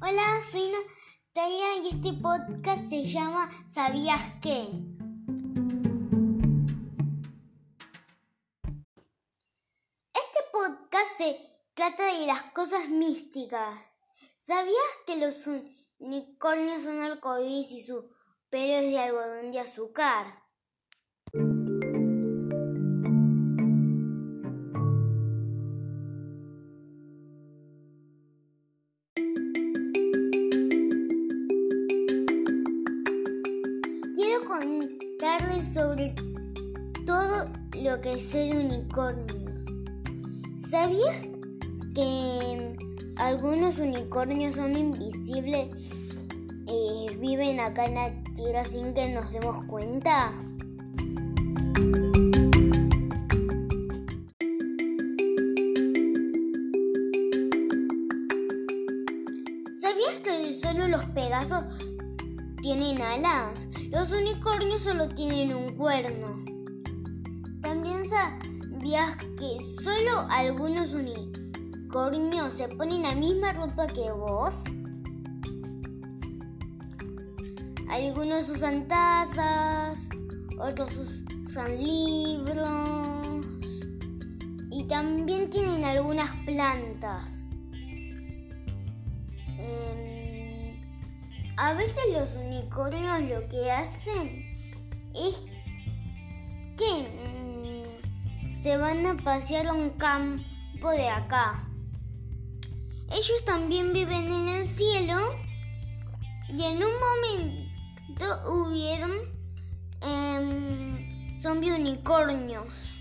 Natalia y este podcast se llama ¿Sabías qué? Este podcast se trata de las cosas místicas. ¿Sabías que los unicornios son arcoíris y su pelo es de algodón de azúcar? Contarles sobre todo lo que sé de unicornios. ¿Sabías que algunos unicornios son invisibles y viven acá en la Tierra sin que nos demos cuenta? ¿Sabías que solo los pegasos tienen alas? Los unicornios solo tienen un cuerno. También sabías que solo algunos unicornios se ponen la misma ropa que vos. Algunos usan tazas, otros usan libros y también tienen algunas plantas. Em, a veces los unicornios lo que hacen es que mm, se van a pasear a un campo de acá. Ellos también viven en el cielo y en un momento hubieron em, zombie unicornios.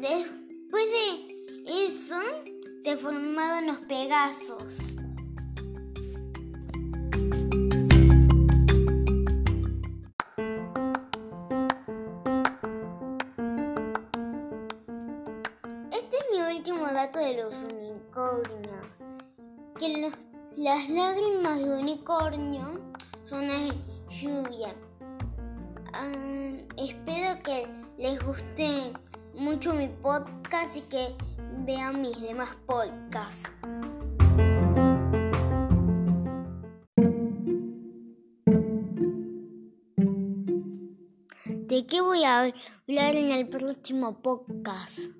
después de eso se formaron los Pegasos. Este es mi último dato de los unicornios. Que los- las lágrimas de unicornio son la lluvia. Ah, espero que les guste mucho mi podcast y que vean mis demás podcasts. ¿De qué voy a hablar en el próximo podcast?